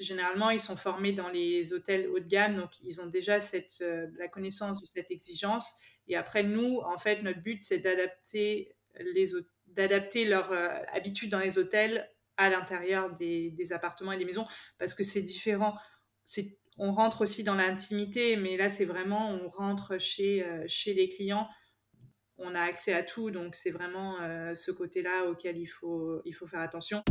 Généralement, ils sont formés dans les hôtels haut de gamme, donc ils ont déjà cette, euh, la connaissance de cette exigence. Et après, nous, en fait, notre but, c'est d'adapter les d'adapter leur euh, habitude dans les hôtels à l'intérieur des, des, appartements et des maisons, parce que c'est différent. C'est, on rentre aussi dans l'intimité, mais là, c'est vraiment, on rentre chez, euh, chez les clients. On a accès à tout, donc c'est vraiment euh, ce côté-là auquel il faut, il faut faire attention.